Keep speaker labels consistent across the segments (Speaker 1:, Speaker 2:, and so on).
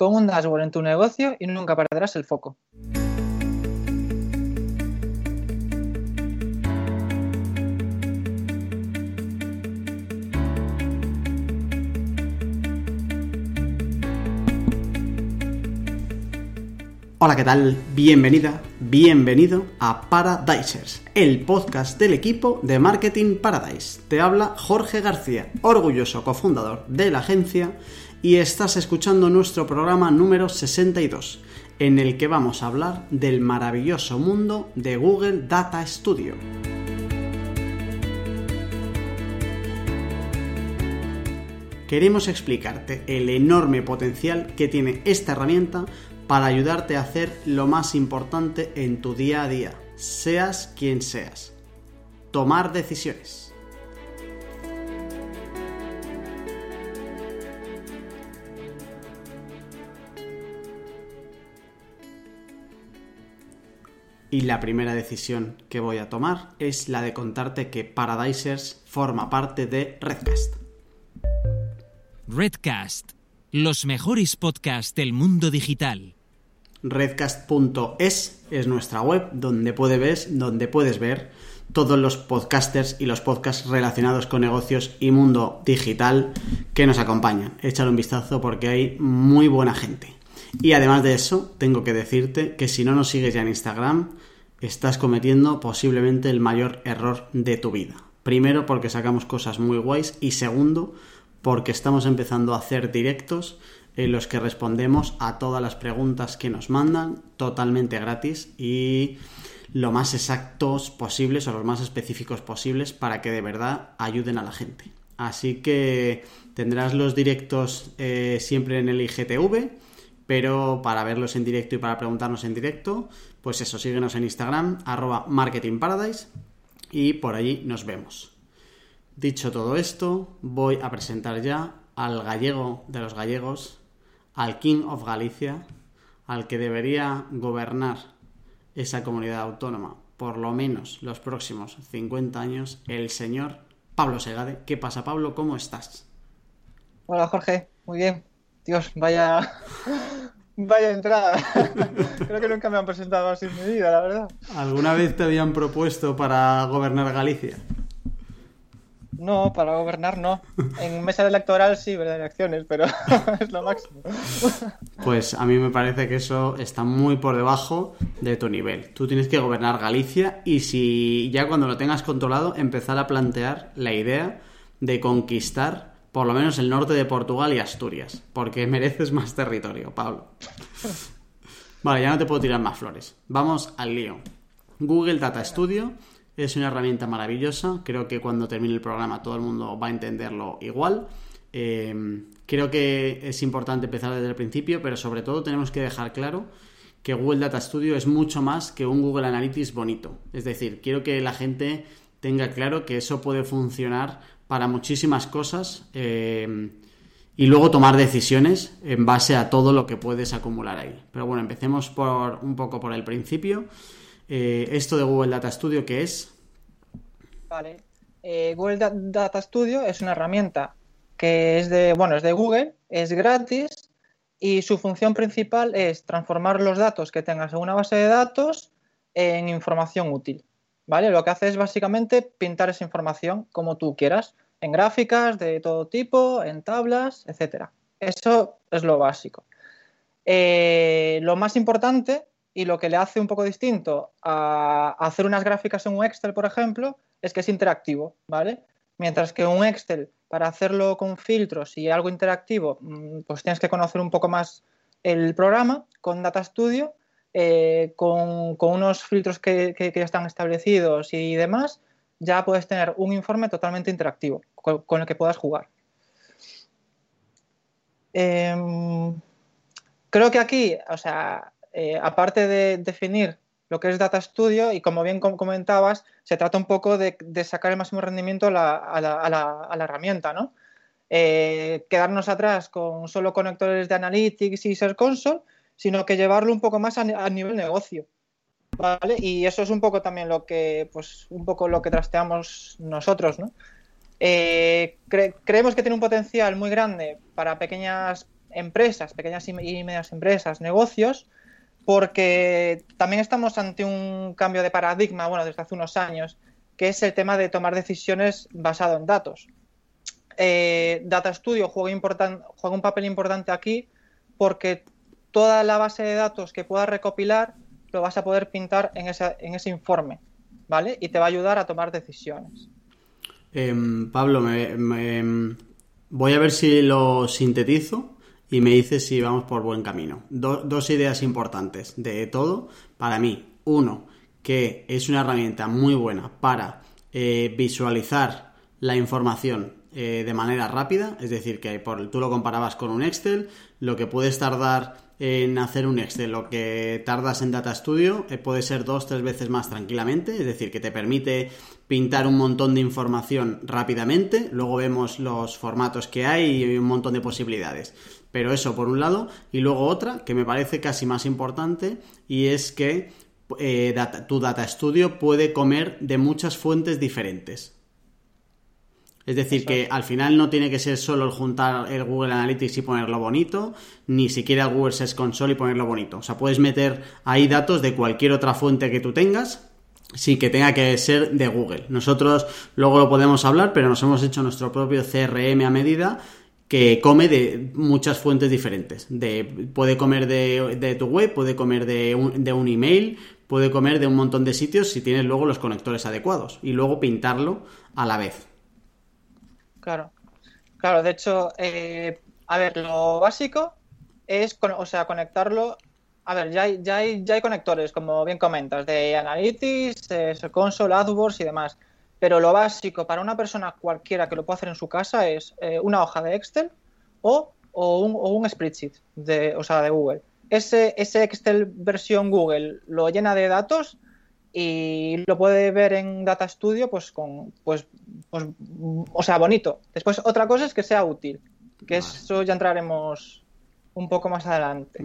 Speaker 1: pon un dashboard en tu negocio y nunca perderás el foco.
Speaker 2: Hola, ¿qué tal? Bienvenida, bienvenido a Paradisers, el podcast del equipo de Marketing Paradise. Te habla Jorge García, orgulloso cofundador de la agencia, y estás escuchando nuestro programa número 62, en el que vamos a hablar del maravilloso mundo de Google Data Studio. Queremos explicarte el enorme potencial que tiene esta herramienta para ayudarte a hacer lo más importante en tu día a día, seas quien seas. Tomar decisiones. Y la primera decisión que voy a tomar es la de contarte que Paradisers forma parte de Redcast.
Speaker 3: Redcast, los mejores podcasts del mundo digital
Speaker 2: redcast.es es nuestra web donde, donde puedes ver todos los podcasters y los podcasts relacionados con negocios y mundo digital que nos acompañan. Échale un vistazo porque hay muy buena gente. Y además de eso, tengo que decirte que si no nos sigues ya en Instagram, estás cometiendo posiblemente el mayor error de tu vida. Primero porque sacamos cosas muy guays y segundo porque estamos empezando a hacer directos en los que respondemos a todas las preguntas que nos mandan totalmente gratis y lo más exactos posibles o los más específicos posibles para que de verdad ayuden a la gente. Así que tendrás los directos eh, siempre en el IGTV, pero para verlos en directo y para preguntarnos en directo, pues eso, síguenos en Instagram, arroba marketingparadise y por allí nos vemos. Dicho todo esto, voy a presentar ya al gallego de los gallegos, al King of Galicia, al que debería gobernar esa comunidad autónoma por lo menos los próximos 50 años, el señor Pablo Segade. ¿Qué pasa, Pablo? ¿Cómo estás?
Speaker 1: Hola, Jorge. Muy bien. Dios, vaya, vaya entrada. Creo que nunca me han presentado así en mi vida, la verdad.
Speaker 2: ¿Alguna vez te habían propuesto para gobernar Galicia?
Speaker 1: No, para gobernar no. En mesa electoral sí, ¿verdad? Elecciones, pero es lo máximo.
Speaker 2: Pues a mí me parece que eso está muy por debajo de tu nivel. Tú tienes que gobernar Galicia y si ya cuando lo tengas controlado empezar a plantear la idea de conquistar por lo menos el norte de Portugal y Asturias, porque mereces más territorio, Pablo. Vale, ya no te puedo tirar más flores. Vamos al lío. Google Data Studio es una herramienta maravillosa. Creo que cuando termine el programa todo el mundo va a entenderlo igual. Eh, creo que es importante empezar desde el principio, pero sobre todo tenemos que dejar claro que Google Data Studio es mucho más que un Google Analytics bonito. Es decir, quiero que la gente tenga claro que eso puede funcionar para muchísimas cosas eh, y luego tomar decisiones en base a todo lo que puedes acumular ahí. Pero bueno, empecemos por un poco por el principio. Eh, esto de Google Data Studio, ¿qué es?
Speaker 1: Vale. Eh, Google Data Studio es una herramienta que es de, bueno, es de Google, es gratis y su función principal es transformar los datos que tengas en una base de datos en información útil. ¿Vale? Lo que hace es básicamente pintar esa información como tú quieras, en gráficas de todo tipo, en tablas, etcétera. Eso es lo básico. Eh, lo más importante y lo que le hace un poco distinto a hacer unas gráficas en un Excel, por ejemplo, es que es interactivo, ¿vale? Mientras que un Excel, para hacerlo con filtros y algo interactivo, mm, pues tienes que conocer un poco más el programa. Con Data Studio, eh, con, unos filtros que, ya están establecidos y demás, ya puedes tener un informe totalmente interactivo con, el que puedas jugar. Em, creo que aquí, o sea, eh, aparte de definir lo que es Data Studio, y como bien comentabas, se trata un poco de, sacar el máximo rendimiento a la, herramienta, ¿no? Eh, quedarnos atrás con solo conectores de Analytics y Search Console, sino que llevarlo un poco más a, nivel negocio. ¿Vale? Y eso es un poco también lo que, pues, un poco lo que trasteamos nosotros, ¿no? Eh, creemos que tiene un potencial muy grande para pequeñas empresas, pequeñas y medianas empresas, negocios, porque también estamos ante un cambio de paradigma, bueno, desde hace unos años, que es el tema de tomar decisiones basado en datos. Eh, Data Studio juega un papel importante aquí porque toda la base de datos que puedas recopilar lo vas a poder pintar en, en ese informe, ¿vale? Y te va a ayudar a tomar decisiones.
Speaker 2: Em, Pablo, me, voy a ver si lo sintetizo y me dices si vamos por buen camino. dos ideas importantes de todo para mí. Uno, que es una herramienta muy buena para eh, visualizar la información eh, de manera rápida, es decir, que por, tú lo comparabas con un Excel, lo que puedes tardar en hacer un Excel, lo que tardas en Data Studio eh, puede ser dos, tres veces más tranquilamente, es decir, que te permite pintar un montón de información rápidamente, luego vemos los formatos que hay y un montón de posibilidades. Pero eso por un lado, y luego otra que me parece casi más importante, y es que eh, tu Data Studio puede comer de muchas fuentes diferentes. Es decir, que al final no tiene que ser solo el juntar el Google Analytics y ponerlo bonito, ni siquiera el Google Search Console y ponerlo bonito. O sea, puedes meter ahí datos de cualquier otra fuente que tú tengas sin que tenga que ser de Google. Nosotros luego lo podemos hablar, pero nos hemos hecho nuestro propio CRM a medida que come de muchas fuentes diferentes. De, puede comer de, tu web, puede comer de un, de un email, puede comer de un montón de sitios si tienes luego los conectores adecuados y luego pintarlo a la vez.
Speaker 1: Claro, claro, de hecho, eh, a ver, lo básico es, o sea, conectarlo. A ver, ya hay, ya hay, ya hay conectores, como bien comentas, de Analytics, eh, Console, AdWords y demás. Pero lo básico para una persona cualquiera que lo pueda hacer en su casa es eh, una hoja de Excel o, o, un, o un spreadsheet, de, o sea, de Google. Ese, ese Excel versión Google lo llena de datos y lo puede ver en Data Studio pues con pues, pues o sea bonito. Después otra cosa es que sea útil que eso ya entraremos un poco más adelante.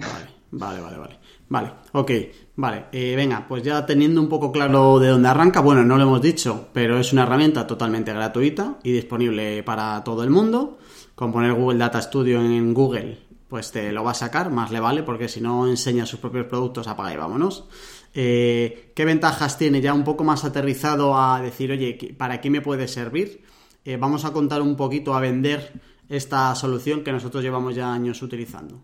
Speaker 2: Vale vale vale. Vale ok vale eh, venga pues ya teniendo un poco claro de dónde arranca bueno no lo hemos dicho pero es una herramienta totalmente gratuita y disponible para todo el mundo. Con poner Google Data Studio en Google pues te lo va a sacar más le vale porque si no enseña sus propios productos apaga y vámonos eh, qué ventajas tiene ya un poco más aterrizado a decir, oye, ¿para qué me puede servir? Eh, vamos a contar un poquito a vender esta solución que nosotros llevamos ya años utilizando.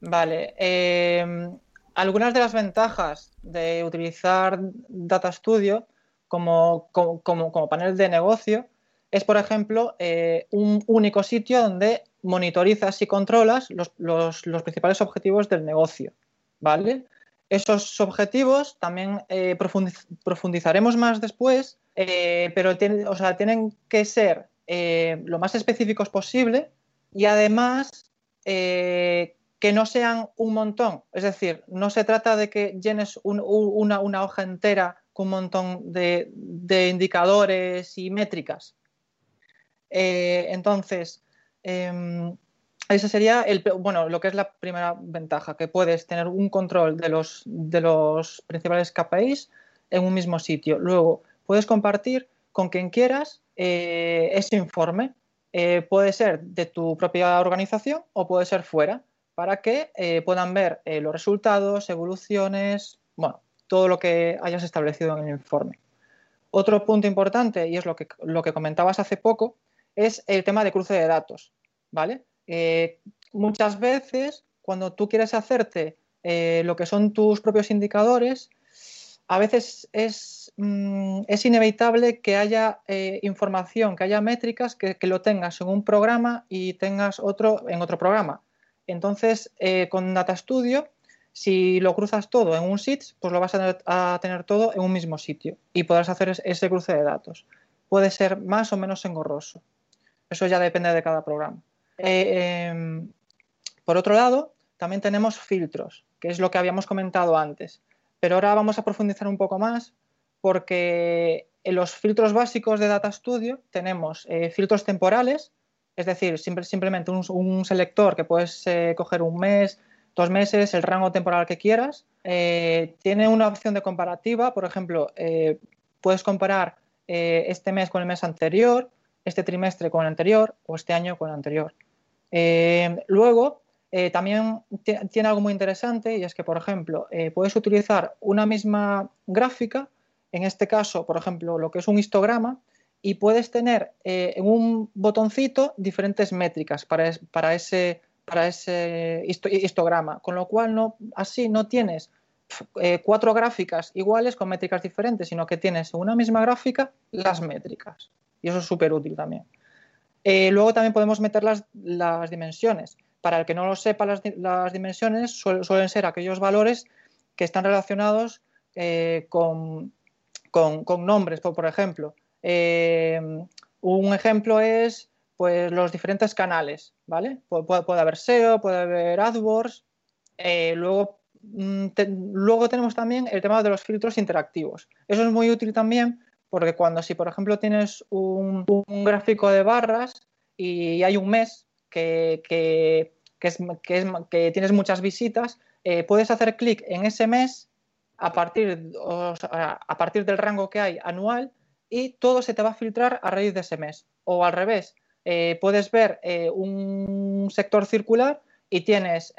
Speaker 1: Vale. Em, algunas de las ventajas de utilizar Data Studio como, panel de negocio es, por ejemplo, eh, un único sitio donde monitorizas y controlas los principales objetivos del negocio. ¿Vale? Esos objetivos también eh, profundizaremos más después, eh, pero o sea, tienen que ser eh, lo más específicos posible y además que no sean un montón. Es decir, no se trata de que llenes una, hoja entera con un montón de, indicadores y métricas. entonces, em, ese sería bueno, lo que es la primera ventaja, que puedes tener un control de los, de los principales KPIs en un mismo sitio. Luego, puedes compartir con quien quieras eh, ese informe. Eh, puede ser de tu propia organización o puede ser fuera, para que eh, puedan ver los resultados, evoluciones, bueno, todo lo que hayas establecido en el informe. Otro punto importante, y es lo que, lo que comentabas hace poco, es el tema de cruce de datos, ¿vale? Eh, muchas veces, cuando tú quieres hacerte eh, lo que son tus propios indicadores, a veces es, mm, inevitable que haya eh, información, que haya métricas que, lo tengas en un programa y tengas otro en otro programa. Entonces, con Data Studio, si lo cruzas todo en un SIT, pues lo vas a tener, todo en un mismo sitio y podrás hacer ese cruce de datos. Puede ser más o menos engorroso. Eso ya depende de cada programa. Eh, em, por otro lado, también tenemos filtros, que es lo que habíamos comentado antes. Pero ahora vamos a profundizar un poco más porque en los filtros básicos de Data Studio tenemos eh, filtros temporales, es decir, simplemente un, selector que puedes eh, coger un mes, dos meses, el rango temporal que quieras. tiene una opción de comparativa, por ejemplo, puedes comparar este mes con el mes anterior, este trimestre con el anterior o este año con el anterior. Eh, luego, eh, también tiene algo muy interesante y es que, por ejemplo, eh, puedes utilizar una misma gráfica, en este caso, por ejemplo, lo que es un histograma, y puedes tener en un botoncito diferentes métricas para, para ese, para ese histograma, con lo cual no, así no tienes cuatro gráficas iguales con métricas diferentes, sino que tienes en una misma gráfica las métricas. Y eso es súper útil también. Luego también podemos meter las, las dimensiones. Para el que no lo sepa, las, dimensiones suelen ser aquellos valores que están relacionados eh, con, nombres, por, ejemplo. Eh, un ejemplo es pues, los diferentes canales, ¿vale? puede haber SEO, puede haber AdWords. Eh, luego, mm, luego tenemos también el tema de los filtros interactivos. Eso es muy útil también porque cuando si, por ejemplo, tienes un, un gráfico de barras y hay un mes que, que, que, tienes muchas visitas, eh, puedes hacer clic en ese mes a partir, a partir del rango que hay anual y todo se te va a filtrar a raíz de ese mes. O al revés, eh, puedes ver eh, un sector circular y tienes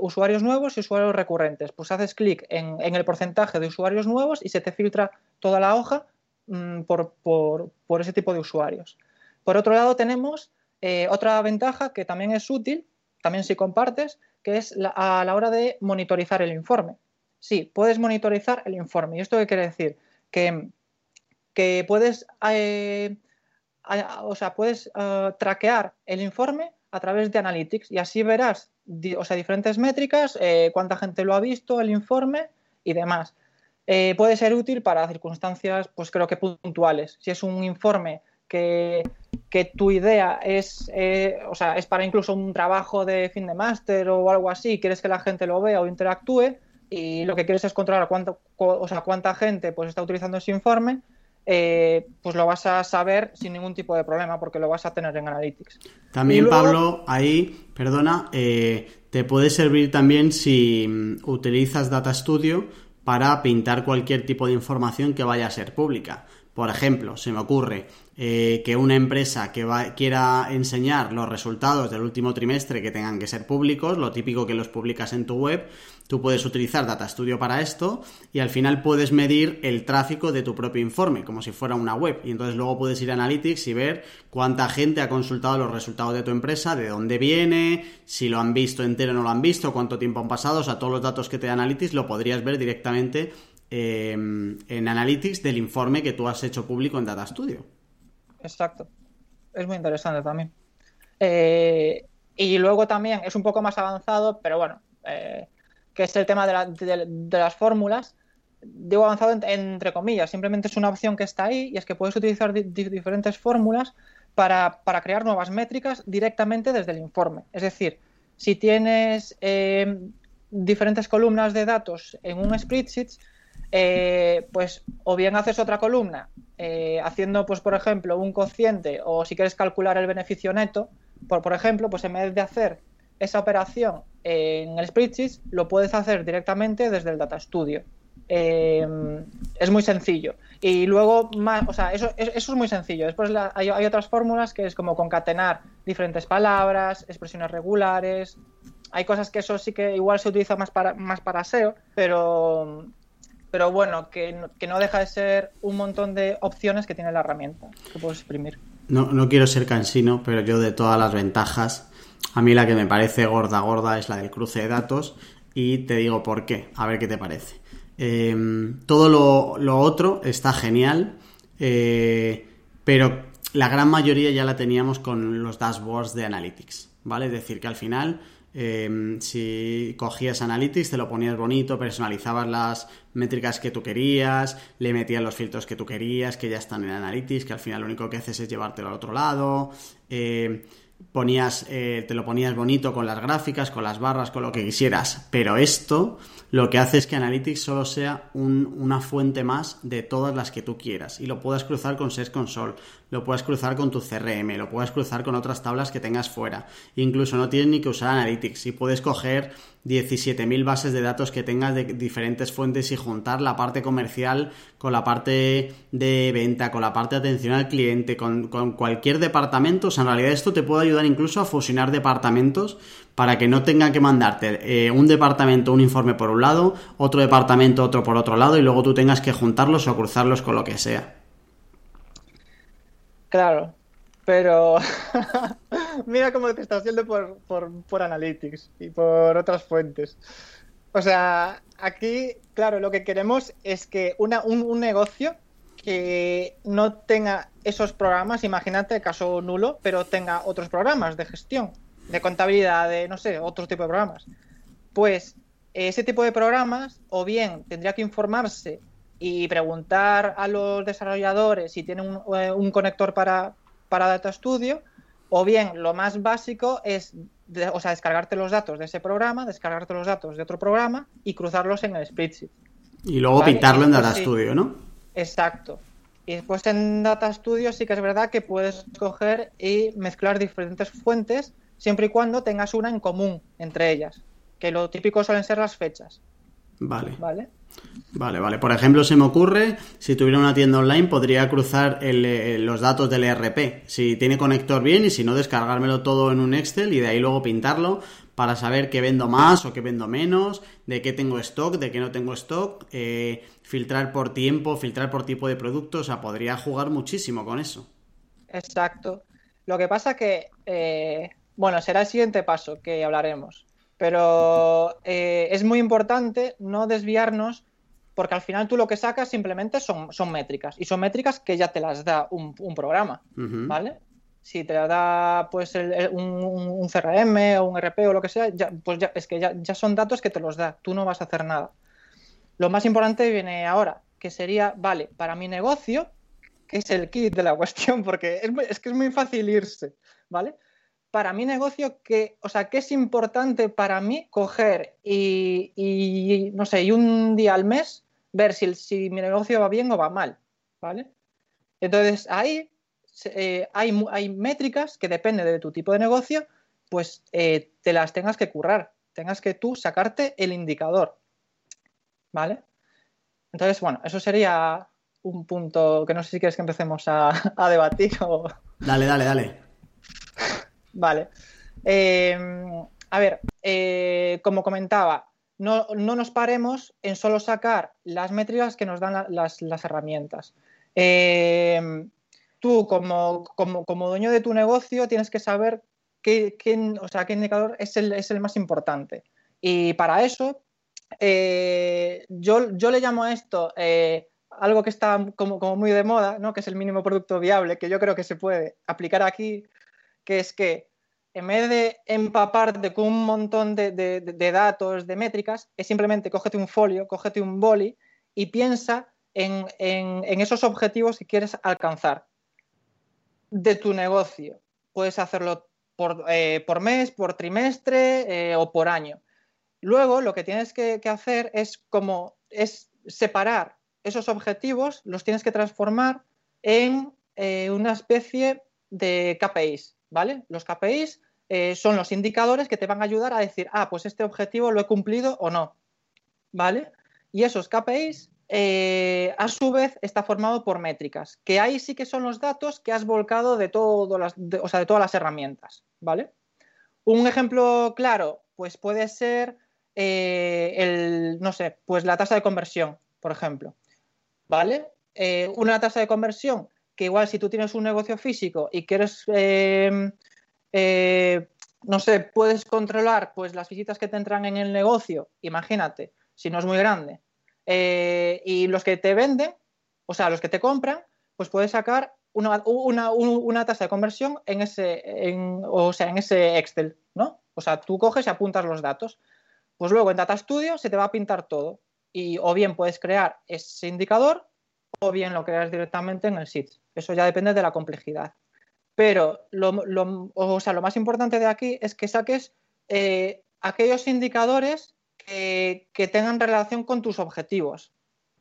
Speaker 1: usuarios nuevos y usuarios recurrentes. Pues haces clic en, el porcentaje de usuarios nuevos y se te filtra toda la hoja mm, por, ese tipo de usuarios. Por otro lado, tenemos eh, otra ventaja que también es útil, también si compartes, que es a la hora de monitorizar el informe. Sí, puedes monitorizar el informe. ¿Y esto qué quiere decir? Que, que puedes, eh, o sea, puedes eh, traquear el informe a través de Analytics y así verás o sea, diferentes métricas, cuánta gente lo ha visto, el informe y demás. Puede ser útil para circunstancias, pues creo que puntuales. Si es un informe que que tu idea es, eh, o sea, es para incluso un trabajo de fin de máster o algo así, quieres que la gente lo vea o interactúe y lo que quieres es controlar cuánto, o sea, cuánta gente pues, está utilizando ese informe, eh, pues lo vas a saber sin ningún tipo de problema porque lo vas a tener en Analytics.
Speaker 2: También, Pablo, ahí, perdona, eh, te puede servir también si mm, utilizas Data Studio para pintar cualquier tipo de información que vaya a ser pública. Por ejemplo, se me ocurre eh, que una empresa que quiera enseñar los resultados del último trimestre que tengan que ser públicos, lo típico que los publicas en tu web, tú puedes utilizar Data Studio para esto y al final puedes medir el tráfico de tu propio informe, como si fuera una web. Y entonces luego puedes ir a Analytics y ver cuánta gente ha consultado los resultados de tu empresa, de dónde viene, si lo han visto entero o no lo han visto, cuánto tiempo han pasado, o sea, todos los datos que te da Analytics lo podrías ver directamente Em, en Analytics del informe que tú has hecho público en Data Studio.
Speaker 1: Exacto. Es muy interesante también. Eh, y luego también es un poco más avanzado, pero bueno, eh, que es el tema de, las fórmulas. Digo avanzado entre comillas, simplemente es una opción que está ahí y es que puedes utilizar diferentes fórmulas para, crear nuevas métricas directamente desde el informe. Es decir, si tienes em, diferentes columnas de datos en un spreadsheet, eh, pues o bien haces otra columna eh, haciendo, pues por ejemplo, un cociente o si quieres calcular el beneficio neto, por, por ejemplo, pues en vez de hacer esa operación en el spreadsheet, lo puedes hacer directamente desde el Data Studio. Eh, es muy sencillo. Y luego, más, o sea, eso, eso es muy sencillo. Después hay, otras fórmulas que es como concatenar diferentes palabras, expresiones regulares. Hay cosas que eso sí que igual se utiliza más para, más para SEO, pero, pero bueno, que no, deja de ser un montón de opciones que tiene la herramienta que puedes exprimir.
Speaker 2: No, no quiero ser cansino, pero yo de todas las ventajas, a mí la que me parece gorda, gorda es la del cruce de datos y te digo por qué, a ver qué te parece. Em, todo lo, otro está genial, eh, pero la gran mayoría ya la teníamos con los dashboards de Analytics, ¿vale? Es decir, que al final Em, si cogías Analytics, te lo ponías bonito, personalizabas las métricas que tú querías, le metías los filtros que tú querías, que ya están en Analytics, que al final lo único que haces es llevártelo al otro lado. Eh, ponías, eh, te lo ponías bonito con las gráficas, con las barras, con lo que quisieras. Pero esto lo que hace es que Analytics solo sea una fuente más de todas las que tú quieras. Y lo puedas cruzar con Search Console, lo puedes cruzar con tu CRM, lo puedes cruzar con otras tablas que tengas fuera. Incluso no tienes ni que usar Analytics y puedes coger 17.000 bases de datos que tengas de diferentes fuentes y juntar la parte comercial con la parte de venta, con la parte de atención al cliente, con, cualquier departamento. O sea, en realidad esto te puede ayudar incluso a fusionar departamentos para que no tenga que mandarte eh, un departamento un informe por un lado, otro departamento otro por otro lado y luego tú tengas que juntarlos o cruzarlos con lo que sea.
Speaker 1: Claro, pero mira cómo te estás yendo por, por, Analytics y por otras fuentes. O sea, aquí, claro, lo que queremos es que una, un, negocio que no tenga esos programas, imagínate, caso nulo, pero tenga otros programas de gestión, de contabilidad, de, no sé, otro tipo de programas. Pues ese tipo de programas, o bien tendría que informarse y preguntar a los desarrolladores si tienen un, eh, un conector para, para Data Studio, o bien lo más básico es, o sea, descargarte los datos de ese programa, descargarte los datos de otro programa y cruzarlos en el spreadsheet.
Speaker 2: Y luego pintarlo en Data Studio, ¿no?
Speaker 1: Exacto. Y después en Data Studio sí que es verdad que puedes coger y mezclar diferentes fuentes siempre y cuando tengas una en común entre ellas, que lo típico suelen ser las fechas.
Speaker 2: Vale.
Speaker 1: ¿Vale?
Speaker 2: Vale, vale. Por ejemplo, se me ocurre, si tuviera una tienda online, podría cruzar eh, los datos del ERP. Si tiene conector bien y si no, descargármelo todo en un Excel y de ahí luego pintarlo para saber qué vendo más o qué vendo menos, de qué tengo stock, de qué no tengo stock, eh, filtrar por tiempo, filtrar por tipo de producto. O sea, podría jugar muchísimo con eso.
Speaker 1: Exacto. Lo que pasa que, eh, bueno, será el siguiente paso que hablaremos. Pero es muy importante no desviarnos porque al final tú lo que sacas simplemente son, son métricas, y son métricas que ya te las da un, programa, ¿vale? Si te da pues un, CRM o un RP o lo que sea, ya, pues ya, es que ya, ya son datos que te los da, tú no vas a hacer nada. Lo más importante viene ahora, que sería, vale, para mi negocio, que es el kit de la cuestión, porque es, es que es muy fácil irse, ¿vale? Para mi negocio que, o sea, que es importante para mí coger y, no sé, y un día al mes ver si, si mi negocio va bien o va mal, ¿vale? Entonces ahí eh, hay, hay, métricas que depende de tu tipo de negocio, pues eh, te las tengas que currar, tengas que tú sacarte el indicador, ¿vale? Entonces, bueno, eso sería un punto que no sé si quieres que empecemos a, debatir o...
Speaker 2: Dale, dale, dale.
Speaker 1: Vale. Eh, a ver, como comentaba, no, nos paremos en solo sacar las métricas que nos dan las, herramientas. Eh, tú, como, dueño de tu negocio, tienes que saber qué, o sea, qué indicador es el, más importante. Y para eso, eh, yo, le llamo a esto eh, algo que está como, como, muy de moda, ¿no? que es el mínimo producto viable, que yo creo que se puede aplicar aquí, que es que en vez de empaparte con un montón de, datos, de métricas, es simplemente cógete un folio, cógete un boli y piensa en, esos objetivos que quieres alcanzar de tu negocio. Puedes hacerlo por, eh, mes, por trimestre eh, o por año. Luego lo que tienes que, hacer es como es separar esos objetivos, los tienes que transformar en eh, una especie de KPIs, ¿vale? Los KPIs eh, son los indicadores que te van a ayudar a decir, ah, pues este objetivo lo he cumplido o no. ¿Vale? Y esos KPIs, eh, a su vez, está formado por métricas, que ahí sí que son los datos que has volcado de, las, o sea, de todas las herramientas. ¿Vale? Un ejemplo claro, pues puede ser eh, el, no sé, pues la tasa de conversión, por ejemplo. ¿Vale? una tasa de conversión que igual si tú tienes un negocio físico y quieres eh, no sé, puedes controlar pues las visitas que te entran en el negocio, imagínate, si no es muy grande, eh, y los que te venden, o sea, los que te compran, pues puedes sacar una, tasa de conversión en ese, o sea, en ese Excel, ¿no? O sea, tú coges y apuntas los datos. Pues luego en Data Studio se te va a pintar todo. Y o bien puedes crear ese indicador o bien lo creas directamente en el SIT. Eso ya depende de la complejidad. Pero lo, o sea, lo más importante de aquí es que saques eh, aquellos indicadores que, tengan relación con tus objetivos.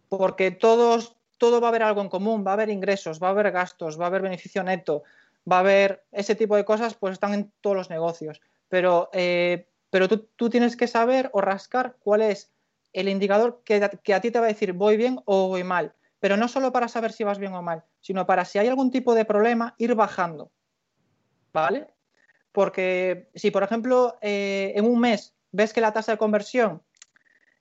Speaker 1: Porque todos, todo va a haber algo en común, va a haber ingresos, va a haber gastos, va a haber beneficio neto, va a haber ese tipo de cosas, pues están en todos los negocios. Pero, eh, pero tú, tienes que saber o rascar cuál es el indicador que, a ti te va a decir voy bien o voy mal. Pero no solo para saber si vas bien o mal, sino para si hay algún tipo de problema, ir bajando. ¿Vale? Porque si, por ejemplo, eh, en un mes ves que la tasa de conversión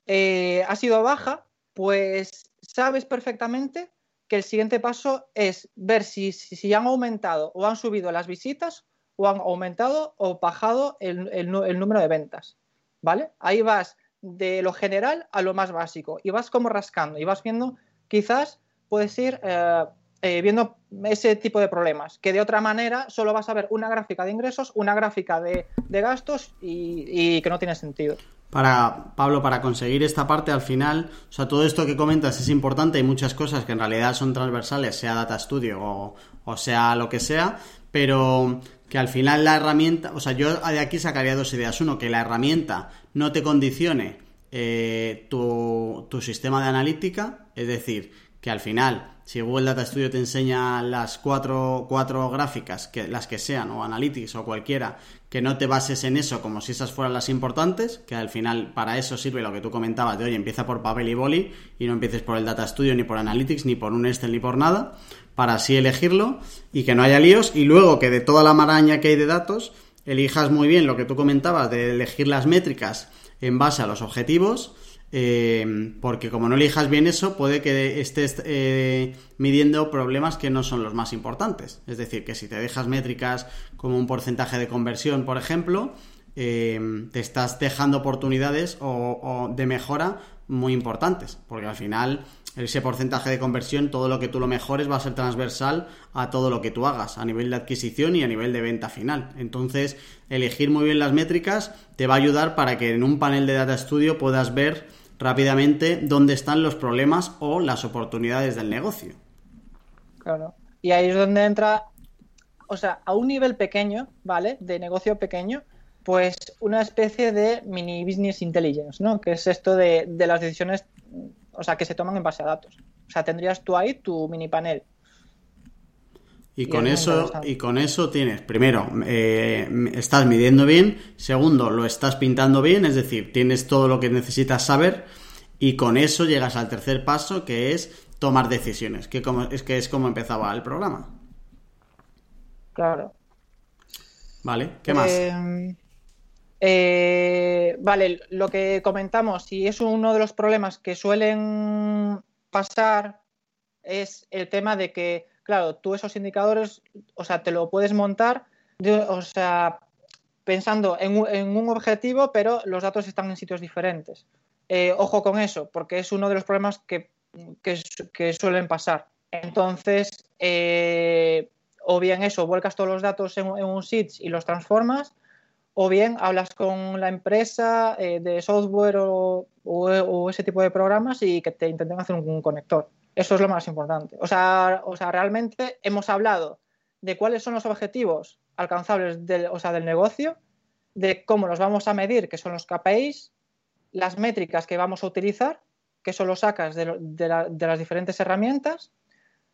Speaker 1: eh, ha sido baja, pues sabes perfectamente que el siguiente paso es ver si, si, han aumentado o han subido las visitas o han aumentado o bajado el, número de ventas. ¿Vale? Ahí vas de lo general a lo más básico y vas como rascando y vas viendo, quizás puedes ir eh, eh, viendo ese tipo de problemas, que de otra manera solo vas a ver una gráfica de ingresos, una gráfica de, gastos y que no tiene sentido
Speaker 2: para Pablo, para conseguir esta parte al final, o sea, todo esto que comentas es importante, hay muchas cosas que en realidad son transversales, sea Data Studio o, sea lo que sea, pero que al final la herramienta, o sea, yo de aquí sacaría dos ideas. Uno, que la herramienta no te condicione eh, tu, sistema de analítica, es decir, que al final si Google Data Studio te enseña las cuatro, cuatro gráficas, que, las que sean, o Analytics o cualquiera, que no te bases en eso como si esas fueran las importantes, que al final para eso sirve lo que tú comentabas de, oye, empieza por papel y boli y no empieces por el Data Studio, ni por Analytics, ni por un Excel, ni por nada, para así elegirlo y que no haya líos, y luego que de toda la maraña que hay de datos, elijas muy bien lo que tú comentabas de elegir las métricas en base a los objetivos, eh, porque como no elijas bien eso, puede que estés eh, midiendo problemas que no son los más importantes. Es decir, que si te dejas métricas como un porcentaje de conversión, por ejemplo, eh, te estás dejando oportunidades o, de mejora muy importantes, porque al final ese porcentaje de conversión, todo lo que tú lo mejores va a ser transversal a todo lo que tú hagas, a nivel de adquisición y a nivel de venta final. Entonces, elegir muy bien las métricas te va a ayudar para que en un panel de Data Studio puedas ver rápidamente dónde están los problemas o las oportunidades del negocio.
Speaker 1: Claro. Y ahí es donde entra, o sea, a un nivel pequeño, ¿vale? De negocio pequeño, pues una especie de mini business intelligence, ¿no? Que es esto de, de las decisiones, o sea, que se toman en base a datos. O sea, tendrías tú ahí tu mini panel
Speaker 2: y, con eso, y con eso tienes, primero, eh, estás midiendo bien, segundo, lo estás pintando bien, es decir, tienes todo lo que necesitas saber, y con eso llegas al tercer paso, que es tomar decisiones, que como, es que es como empezaba el programa.
Speaker 1: Claro.
Speaker 2: Vale, ¿qué más?
Speaker 1: Em, eh, vale, lo que comentamos, si es uno de los problemas que suelen pasar, es el tema de que claro, tú esos indicadores, o sea, te lo puedes montar, o sea, pensando en un, objetivo, pero los datos están en sitios diferentes. Eh, ojo con eso, porque es uno de los problemas que, suelen pasar. Entonces, eh, o bien eso, vuelcas todos los datos en, un SITS y los transformas, o bien hablas con la empresa eh, de software o, ese tipo de programas y que te intenten hacer un conector. Eso es lo más importante. O sea, o sea, realmente hemos hablado de cuáles son los objetivos alcanzables del, o sea, del negocio, de cómo los vamos a medir, que son los KPIs, las métricas que vamos a utilizar, que son los sacas de, las diferentes herramientas,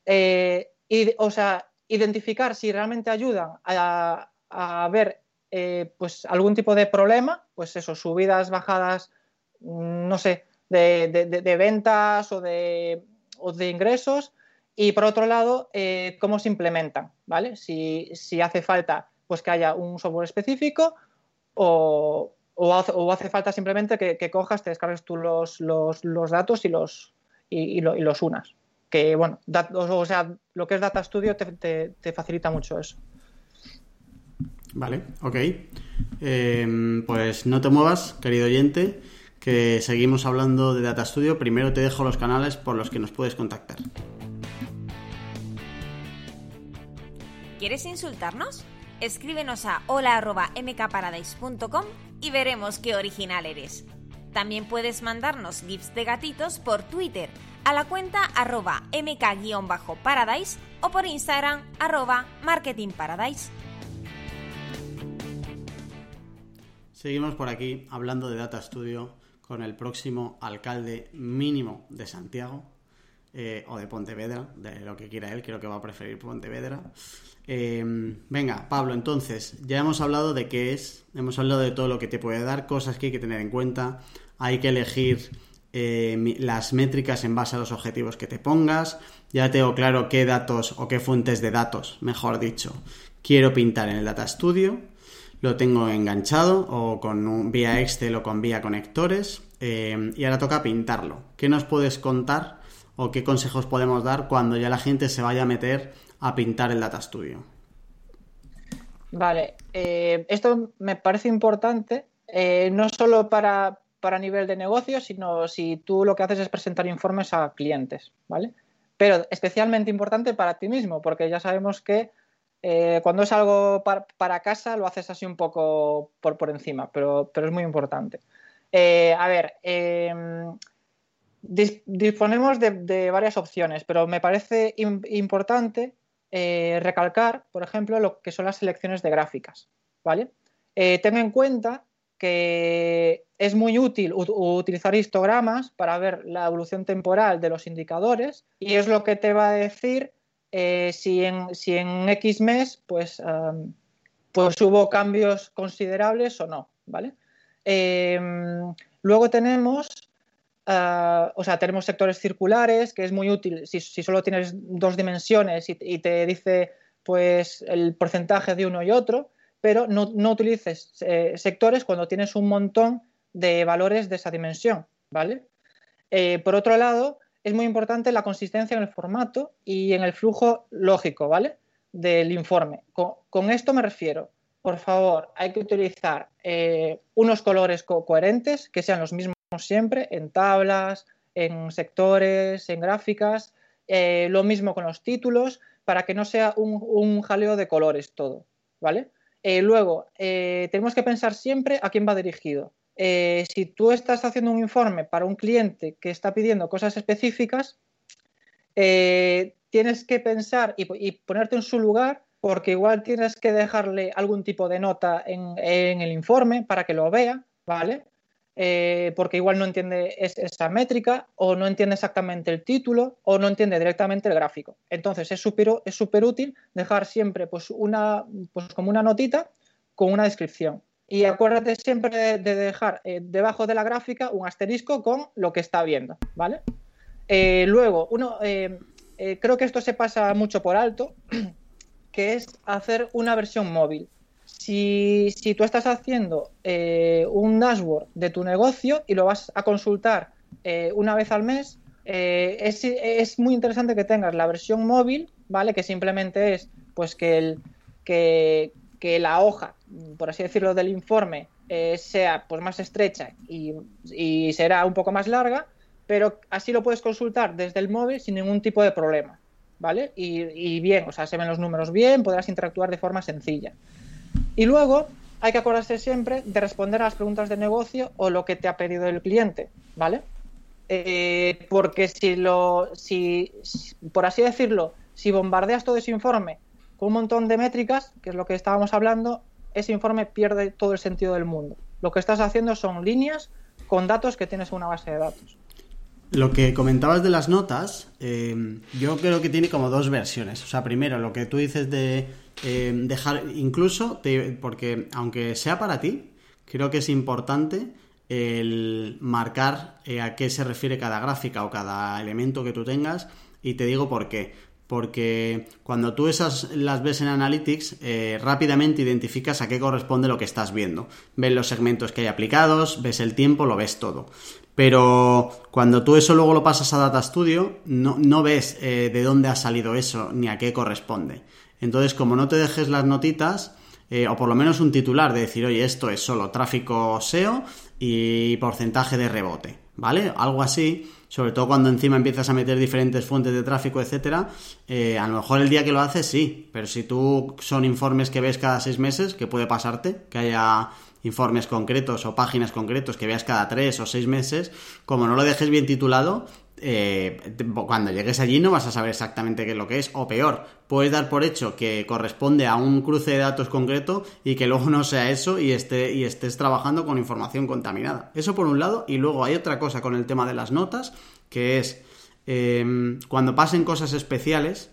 Speaker 1: eh, y, o sea, identificar si realmente ayudan a, ver eh, pues algún tipo de problema, pues eso, subidas, bajadas, mm, no sé, de ventas o de o de ingresos y por otro lado, eh, cómo se implementan, ¿vale? Si, hace falta pues que haya un software específico o, hace, falta simplemente que, cojas, te descargues tú los, datos y los, y, los unas. Que bueno, o sea, lo que es Data Studio te, facilita mucho eso.
Speaker 2: Vale, ok. Em, pues no te muevas, querido oyente que seguimos hablando de Data Studio, primero te dejo los canales por los que nos puedes contactar.
Speaker 4: ¿Quieres insultarnos? Escríbenos a hola.mkparadise.com y veremos qué original eres. También puedes mandarnos gifs de gatitos por Twitter a la cuenta arroba mk-paradise o por Instagram arroba marketingparadise.
Speaker 2: Seguimos por aquí hablando de Data Studio con el próximo alcalde mínimo de Santiago, eh, o de Pontevedra, de lo que quiera él, creo que va a preferir Pontevedra. Eh, venga, Pablo, entonces, ya hemos hablado de qué es, hemos hablado de todo lo que te puede dar, cosas que hay que tener en cuenta, hay que elegir eh, las métricas en base a los objetivos que te pongas, ya tengo claro qué datos o qué fuentes de datos, mejor dicho, quiero pintar en el Data Studio, lo tengo enganchado o con un vía Excel o con vía conectores y ahora toca pintarlo. ¿Qué nos puedes contar o qué consejos podemos dar cuando ya la gente se vaya a meter a pintar el Data Studio?
Speaker 1: Vale, eh, esto me parece importante, eh, no solo para, para nivel de negocio, sino si tú lo que haces es presentar informes a clientes, ¿vale? Pero especialmente importante para ti mismo, porque ya sabemos que eh, cuando es algo para, casa lo haces así un poco por, por encima, pero, pero es muy importante. a ver, em, disponemos de, varias opciones, pero me parece importante eh, recalcar, por ejemplo, lo que son las selecciones de gráficas. ¿vale? Eh, ten en cuenta que es muy útil utilizar histogramas para ver la evolución temporal de los indicadores y es lo que te va a decir eh, si, en, si, en, X mes pues, pues hubo cambios considerables o no. ¿vale? luego tenemos Ah, o sea, tenemos sectores circulares, que es muy útil si, solo tienes dos dimensiones y, te dice pues el porcentaje de uno y otro, pero no, utilices eh, sectores cuando tienes un montón de valores de esa dimensión, ¿vale? Eh, por otro lado, es muy importante la consistencia en el formato y en el flujo lógico, ¿vale? Del informe. Con, esto me refiero, por favor, hay que utilizar eh, unos colores coherentes que sean los mismos siempre en tablas, en sectores, en gráficas, eh, lo mismo con los títulos, para que no sea un, jaleo de colores todo, ¿vale? Eh, luego, tenemos que pensar siempre a quién va dirigido. Si tú estás haciendo un informe para un cliente que está pidiendo cosas específicas, tienes que pensar y, ponerte en su lugar porque igual tienes que dejarle algún tipo de nota en, el informe para que lo vea, ¿vale? Eh, porque igual no entiende esa métrica o no entiende exactamente el título o no entiende directamente el gráfico. Entonces es súper útil dejar siempre pues pues como una notita con una descripción. Y acuérdate siempre de, dejar eh, debajo de la gráfica un asterisco con lo que está viendo, ¿vale? Eh, luego, uno, creo que esto se pasa mucho por alto, que es hacer una versión móvil. Si, tú estás haciendo eh, un dashboard de tu negocio y lo vas a consultar eh, una vez al mes, eh, es, muy interesante que tengas la versión móvil, ¿vale? Que simplemente es pues que, el, que, la hoja, por así decirlo, del informe sea pues más estrecha y, será un poco más larga, pero así lo puedes consultar desde el móvil sin ningún tipo de problema, ¿vale? Y, y bien, o sea, se ven los números bien, podrás interactuar de forma sencilla. Y luego hay que acordarse siempre de responder a las preguntas de negocio o lo que te ha pedido el cliente, ¿vale? Eh, porque si lo, si, por así decirlo, si bombardeas todo ese informe un montón de métricas, que es lo que estábamos hablando, ese informe pierde todo el sentido del mundo. Lo que estás haciendo son líneas con datos que tienes en una base de datos.
Speaker 2: Lo que comentabas de las notas, eh, yo creo que tiene como dos versiones. O sea, primero, lo que tú dices de eh, dejar, incluso, porque aunque sea para ti, creo que es importante el marcar eh, a qué se refiere cada gráfica o cada elemento que tú tengas. Y te digo por qué. Porque cuando tú esas las ves en Analytics, rápidamente identificas a qué corresponde lo que estás viendo. Ves los segmentos que hay aplicados, ves el tiempo, lo ves todo. Pero cuando tú eso luego lo pasas a Data Studio, no, ves eh, de dónde ha salido eso ni a qué corresponde. Entonces, como no te dejes las notitas, eh, o por lo menos un titular de decir, oye, esto es solo tráfico SEO y porcentaje de rebote, ¿vale? Algo así, sobre todo cuando encima empiezas a meter diferentes fuentes de tráfico, etcétera, eh, a lo mejor el día que lo haces sí, pero si tú son informes que ves cada seis meses, que puede pasarte, que haya informes concretos o páginas concretos que veas cada tres o seis meses, como no lo dejes bien titulado, eh, cuando llegues allí no vas a saber exactamente qué es lo que es, o peor, puedes dar por hecho que corresponde a un cruce de datos concreto y que luego no sea eso y, esté, y estés trabajando con información contaminada. Eso por un lado, y luego hay otra cosa con el tema de las notas, que es eh, cuando pasen cosas especiales,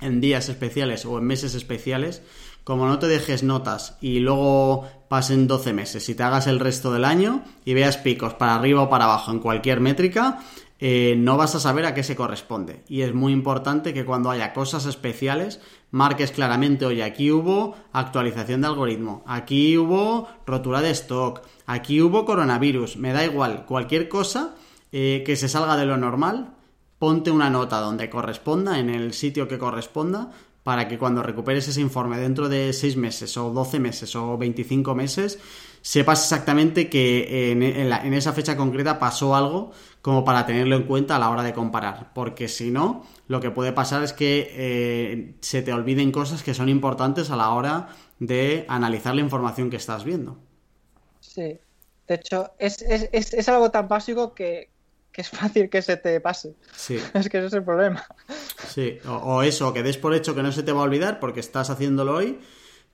Speaker 2: en días especiales o en meses especiales, como no te dejes notas y luego pasen 12 meses y te hagas el resto del año y veas picos para arriba o para abajo en cualquier métrica, eh, no vas a saber a qué se corresponde. Y es muy importante que cuando haya cosas especiales, marques claramente, oye, aquí hubo actualización de algoritmo, aquí hubo rotura de stock, aquí hubo coronavirus, me da igual, cualquier cosa eh, que se salga de lo normal, ponte una nota donde corresponda, en el sitio que corresponda, para que cuando recuperes ese informe dentro de 6 meses o 12 meses o 25 meses, sepas exactamente que en, en, esa fecha concreta pasó algo como para tenerlo en cuenta a la hora de comparar. Porque si no, lo que puede pasar es que eh, se te olviden cosas que son importantes a la hora de analizar la información que estás viendo.
Speaker 1: Sí, de hecho, es, es, es algo tan básico que, que es fácil que se te pase.
Speaker 2: Sí.
Speaker 1: Es que ese es el problema.
Speaker 2: Sí, o, eso, que des por hecho que no se te va a olvidar porque estás haciéndolo hoy,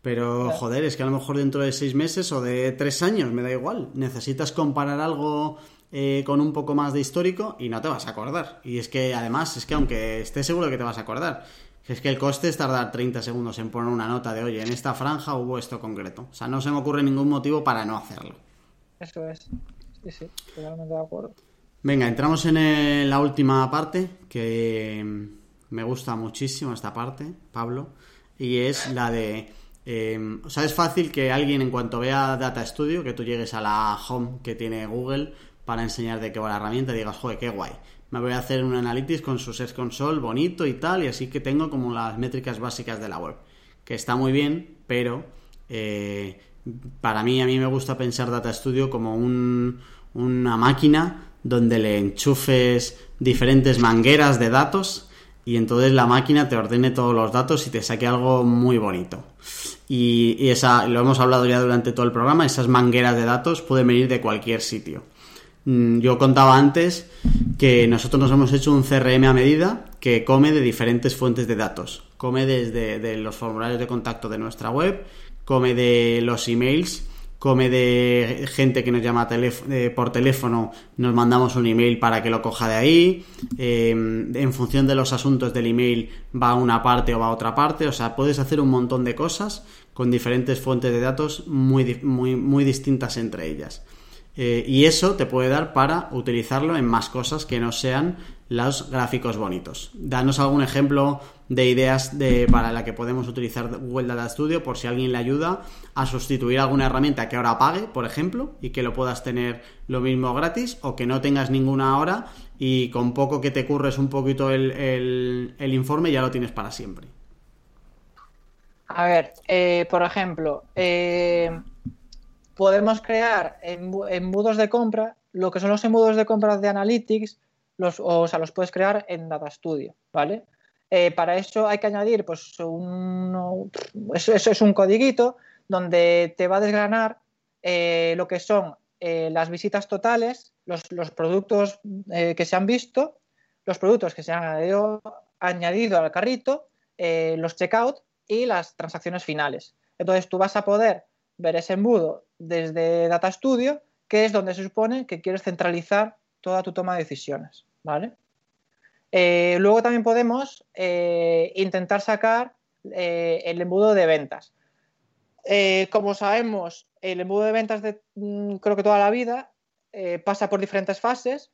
Speaker 2: pero joder, es que a lo mejor dentro de seis meses o de tres años, me da igual. Necesitas comparar algo eh, con un poco más de histórico y no te vas a acordar. Y es que además, es que aunque estés seguro que te vas a acordar, es que el coste es tardar 30 segundos en poner una nota de, oye, en esta franja hubo esto concreto. O sea, no se me ocurre ningún motivo para no hacerlo.
Speaker 1: Eso es. Sí, sí, totalmente de acuerdo.
Speaker 2: Venga, entramos en la última parte, que me gusta muchísimo esta parte, Pablo, y es la de... Eh, o sea, es fácil que alguien en cuanto vea Data Studio, que tú llegues a la home que tiene Google para enseñar de qué va la herramienta, digas, joder, qué guay. Me voy a hacer un analytics con su Search Console bonito y tal, y así que tengo como las métricas básicas de la web. Que está muy bien, pero eh, para mí, a mí me gusta pensar Data Studio como un, una máquina donde le enchufes diferentes mangueras de datos y entonces la máquina te ordene todos los datos y te saque algo muy bonito. Y, esa, lo hemos hablado ya durante todo el programa, esas mangueras de datos pueden venir de cualquier sitio. Mm, yo contaba antes que nosotros nos hemos hecho un CRM a medida que come de diferentes fuentes de datos. Come desde de los formularios de contacto de nuestra web, come de los emails come de gente que nos llama eh, por teléfono, nos mandamos un email para que lo coja de ahí. Em, en función de los asuntos del email va a una parte o va a otra parte. O sea, puedes hacer un montón de cosas con diferentes fuentes de datos muy, muy, muy distintas entre ellas. Eh, y eso te puede dar para utilizarlo en más cosas que no sean los gráficos bonitos. Danos algún ejemplo de ideas de, para la que podemos utilizar Google Data Studio por si alguien le ayuda a sustituir alguna herramienta que ahora pague, por ejemplo, y que lo puedas tener lo mismo gratis o que no tengas ninguna ahora y con poco que te curres un poquito el, informe ya lo tienes para siempre.
Speaker 1: A ver, eh, por ejemplo, eh, podemos crear embudos de compra, lo que son los embudos de compra de Analytics, los, o, sea, los puedes crear en Data Studio, ¿vale? Eh, para eso hay que añadir, pues, un, eso, es un codiguito donde te va a desgranar eh, lo que son eh, las visitas totales, los, productos que se han visto, los productos que se han añadido, al carrito, los checkout y las transacciones finales. Entonces tú vas a poder ver ese embudo desde Data Studio, que es donde se supone que quieres centralizar toda tu toma de decisiones. ¿Vale? Eh, luego también podemos eh, intentar sacar eh, el embudo de ventas. como sabemos, el embudo de ventas de mm, creo que toda la vida pasa por diferentes fases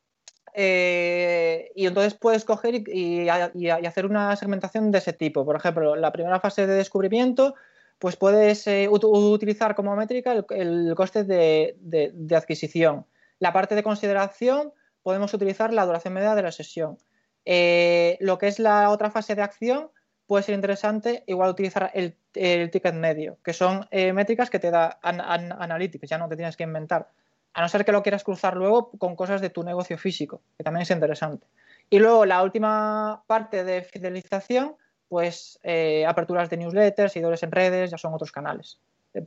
Speaker 1: y entonces puedes coger y, hacer una segmentación de ese tipo. Por ejemplo, la primera fase de descubrimiento, pues puedes utilizar como métrica el, coste de adquisición. La parte de consideración, podemos utilizar la duración media de la sesión. Eh, lo que es la otra fase de acción, puede ser interesante igual utilizar el, ticket medio, que son eh, métricas que te da Analytics, ya no te tienes que inventar. A no ser que lo quieras cruzar luego con cosas de tu negocio físico, que también es interesante. Y luego la última parte de fidelización, pues eh, aperturas de newsletters, seguidores en redes, ya son otros canales.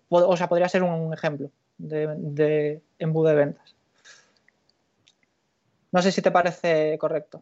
Speaker 1: o sea, podría ser un ejemplo de, de embudo de ventas. No sé si te parece correcto.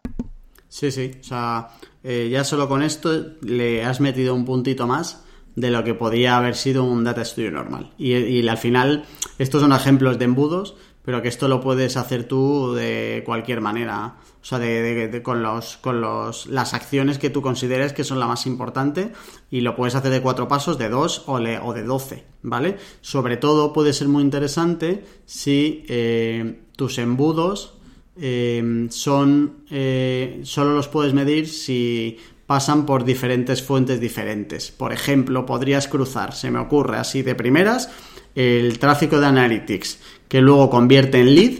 Speaker 2: Sí, sí. O sea, eh, ya solo con esto le has metido un puntito más de lo que podría haber sido un Data Studio normal. Y, al final, estos son ejemplos de embudos, pero que esto lo puedes hacer tú de cualquier manera. O sea, de, con, los, con los, las acciones que tú consideres que son la más importante y lo puedes hacer de cuatro pasos, de dos o, o de doce, ¿vale? Sobre todo puede ser muy interesante si eh, tus embudos eh, son eh, solo los puedes medir si pasan por diferentes fuentes diferentes. Por ejemplo, podrías cruzar, se me ocurre así de primeras, el tráfico de Analytics, que luego convierte en lead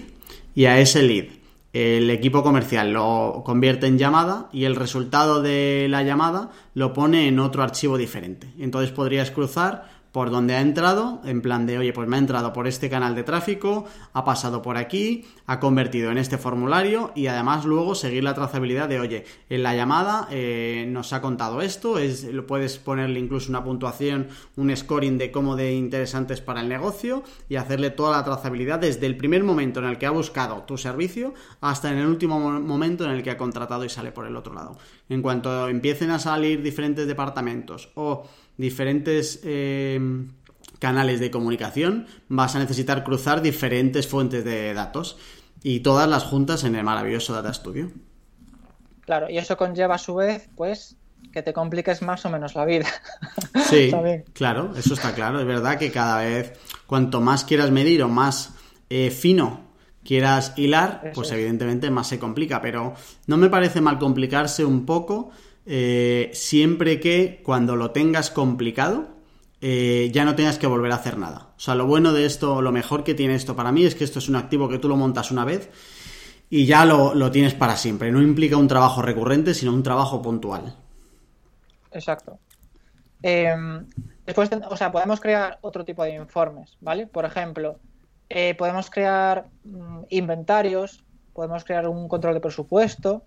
Speaker 2: y a ese lead el equipo comercial lo convierte en llamada y el resultado de la llamada lo pone en otro archivo diferente. Entonces podrías cruzar por donde ha entrado, en plan de, oye, pues me ha entrado por este canal de tráfico, ha pasado por aquí, ha convertido en este formulario y además luego seguir la trazabilidad de, oye, en la llamada eh, nos ha contado esto, es, puedes ponerle incluso una puntuación, un scoring de cómo de interesantes para el negocio y hacerle toda la trazabilidad desde el primer momento en el que ha buscado tu servicio hasta en el último momento en el que ha contratado y sale por el otro lado. En cuanto empiecen a salir diferentes departamentos o diferentes eh, canales de comunicación, vas a necesitar cruzar diferentes fuentes de datos y todas las juntas en el maravilloso Data Studio.
Speaker 1: Claro, y eso conlleva a su vez, pues, que te compliques más o menos la vida.
Speaker 2: Sí, claro, eso está claro. Es verdad que cada vez, cuanto más quieras medir o más eh, fino quieras hilar, pues evidentemente más se complica. Pero no me parece mal complicarse un poco eh, siempre que cuando lo tengas complicado eh, ya no tengas que volver a hacer nada. O sea, lo bueno de esto, lo mejor que tiene esto para mí es que esto es un activo que tú lo montas una vez y ya lo, tienes para siempre. No implica un trabajo recurrente, sino un trabajo puntual.
Speaker 1: Exacto. Em, después, o sea, podemos crear otro tipo de informes, ¿vale? Por ejemplo, eh, podemos crear mm, inventarios, podemos crear un control de presupuesto,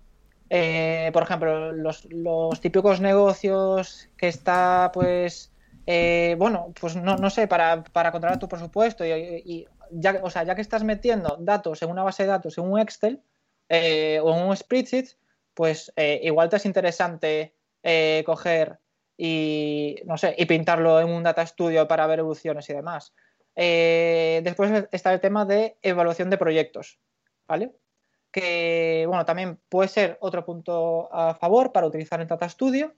Speaker 1: eh, por ejemplo, los, típicos negocios que está, pues, eh, bueno, pues no, no sé, para, para, controlar tu presupuesto y, ya, o sea, ya que estás metiendo datos en una base de datos en un Excel eh, o en un spreadsheet, pues igual te es interesante coger y, no sé, y pintarlo en un data studio para ver evoluciones y demás. después está el tema de evaluación de proyectos, ¿vale? Que bueno, también puede ser otro punto a favor para utilizar en Data Studio.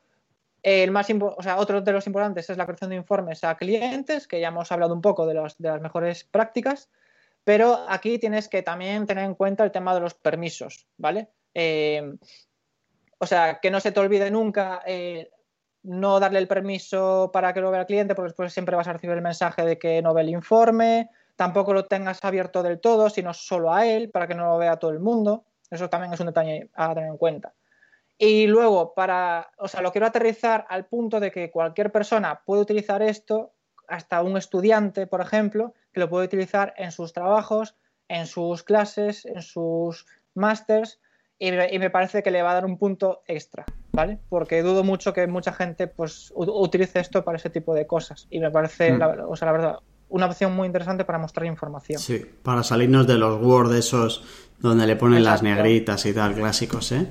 Speaker 1: El más o sea, otro de los importantes es la creación de informes a clientes, que ya hemos hablado un poco de, los, de las mejores prácticas, pero aquí tienes que también tener en cuenta el tema de los permisos, ¿vale? Eh, o sea, que no se te olvide nunca eh, no darle el permiso para que lo vea el cliente, porque después siempre vas a recibir el mensaje de que no ve el informe, tampoco lo tengas abierto del todo, sino solo a él, para que no lo vea todo el mundo. Eso también es un detalle a tener en cuenta. Y luego, para, o sea, lo quiero aterrizar al punto de que cualquier persona puede utilizar esto, hasta un estudiante, por ejemplo, que lo puede utilizar en sus trabajos, en sus clases, en sus másters, y me, parece que le va a dar un punto extra, ¿vale? Porque dudo mucho que mucha gente pues utilice esto para ese tipo de cosas. Y me parece, hmm. o sea, la verdad, una opción muy interesante para mostrar información.
Speaker 2: Sí, para salirnos de los Word esos donde le ponen las negritas y tal, clásicos, ¿eh?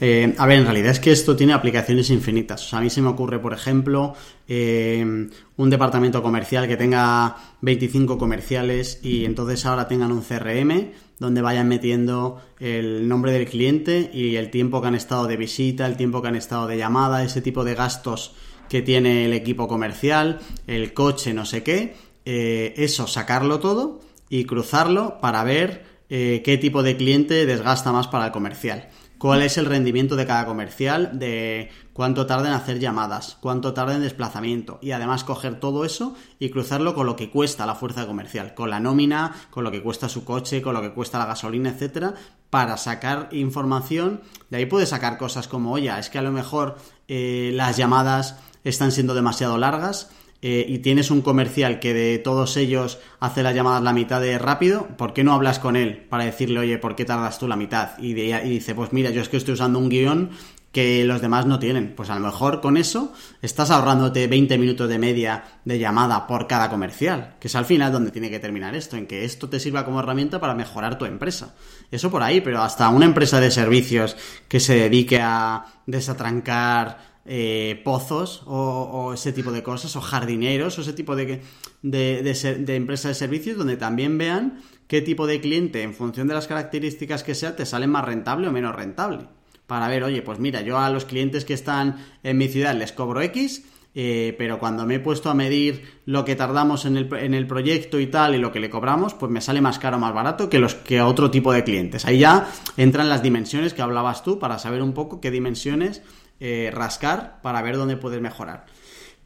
Speaker 2: ¿eh? A ver, en realidad es que esto tiene aplicaciones infinitas. O sea, a mí se me ocurre, por ejemplo, eh, un departamento comercial que tenga 25 comerciales y entonces ahora tengan un CRM donde vayan metiendo el nombre del cliente y el tiempo que han estado de visita, el tiempo que han estado de llamada, ese tipo de gastos que tiene el equipo comercial, el coche, no sé qué, eh, eso, sacarlo todo y cruzarlo para ver eh, qué tipo de cliente desgasta más para el comercial. ¿Cuál es el rendimiento de cada comercial? De cuánto tarda en hacer llamadas, cuánto tarda en desplazamiento. Y además coger todo eso y cruzarlo con lo que cuesta la fuerza comercial, con la nómina, con lo que cuesta su coche, con lo que cuesta la gasolina, etcétera, para sacar información. De ahí puedes sacar cosas como, oye, es que a lo mejor eh, las llamadas están siendo demasiado largas eh, y tienes un comercial que de todos ellos hace las llamadas la mitad de rápido, ¿por qué no hablas con él para decirle, oye, ¿por qué tardas tú la mitad? Y, dice, pues mira, yo es que estoy usando un guion que los demás no tienen. Pues a lo mejor con eso estás ahorrándote 20 minutos de media de llamada por cada comercial, que es al final donde tiene que terminar esto, en que esto te sirva como herramienta para mejorar tu empresa. Eso por ahí, pero hasta una empresa de servicios que se dedique a desatrancar eh, pozos o, ese tipo de cosas, o jardineros, o ese tipo de, de, empresas de servicios donde también vean qué tipo de cliente, en función de las características que sea, te sale más rentable o menos rentable. Para ver, oye, pues mira, yo a los clientes que están en mi ciudad les cobro X, eh, pero cuando me he puesto a medir lo que tardamos en el, en el, proyecto y tal y lo que le cobramos, pues me sale más caro o más barato que los que a otro tipo de clientes. Ahí ya entran las dimensiones que hablabas tú para saber un poco qué dimensiones eh, rascar para ver dónde puedes mejorar.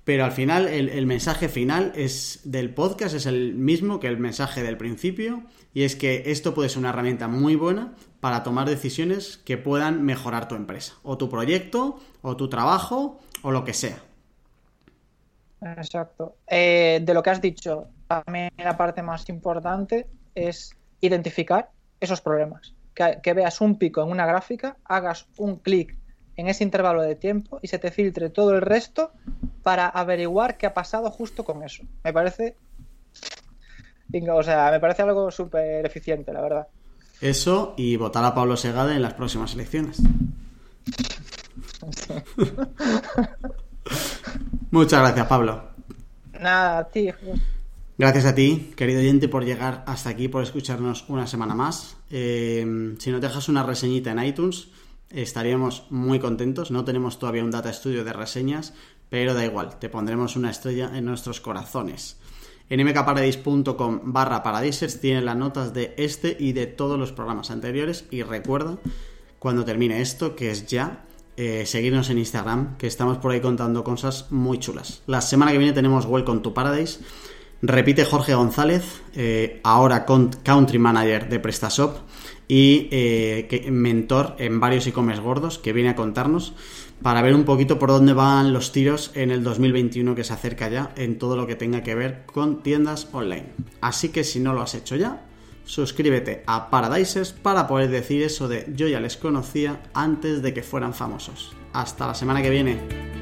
Speaker 2: Pero al final, el, mensaje final es del podcast es el mismo que el mensaje del principio, y es que esto puede ser una herramienta muy buena para tomar decisiones que puedan mejorar tu empresa, o tu proyecto, o tu trabajo, o lo que sea.
Speaker 1: Exacto. Eh, de lo que has dicho, también la parte más importante es identificar esos problemas. que veas un pico en una gráfica, hagas un clic en ese intervalo de tiempo y se te filtre todo el resto para averiguar qué ha pasado justo con eso. Me parece. O sea, me parece algo súper eficiente, la verdad.
Speaker 2: Eso y votar a Pablo Segada en las próximas elecciones. Muchas gracias, Pablo.
Speaker 1: Nada, a ti.
Speaker 2: Gracias a ti, querido oyente, por llegar hasta aquí, por escucharnos una semana más. Eh, si nos dejas una reseñita en iTunes, estaríamos muy contentos. No tenemos todavía un data studio de reseñas, pero da igual, te pondremos una estrella en nuestros corazones. En mkparadise.com barra paradises tienen las notas de este y de todos los programas anteriores y recuerda, cuando termine esto, que es ya, eh, seguirnos en Instagram, que estamos por ahí contando cosas muy chulas. La semana que viene tenemos Welcome to Paradise. Repite Jorge González, eh, ahora Country Manager de PrestaShop y eh, mentor en varios e-commerce gordos que viene a contarnos para ver un poquito por dónde van los tiros en el 2021 que se acerca ya en todo lo que tenga que ver con tiendas online. Así que si no lo has hecho ya, suscríbete a Paradises para poder decir eso de yo ya les conocía antes de que fueran famosos. Hasta la semana que viene.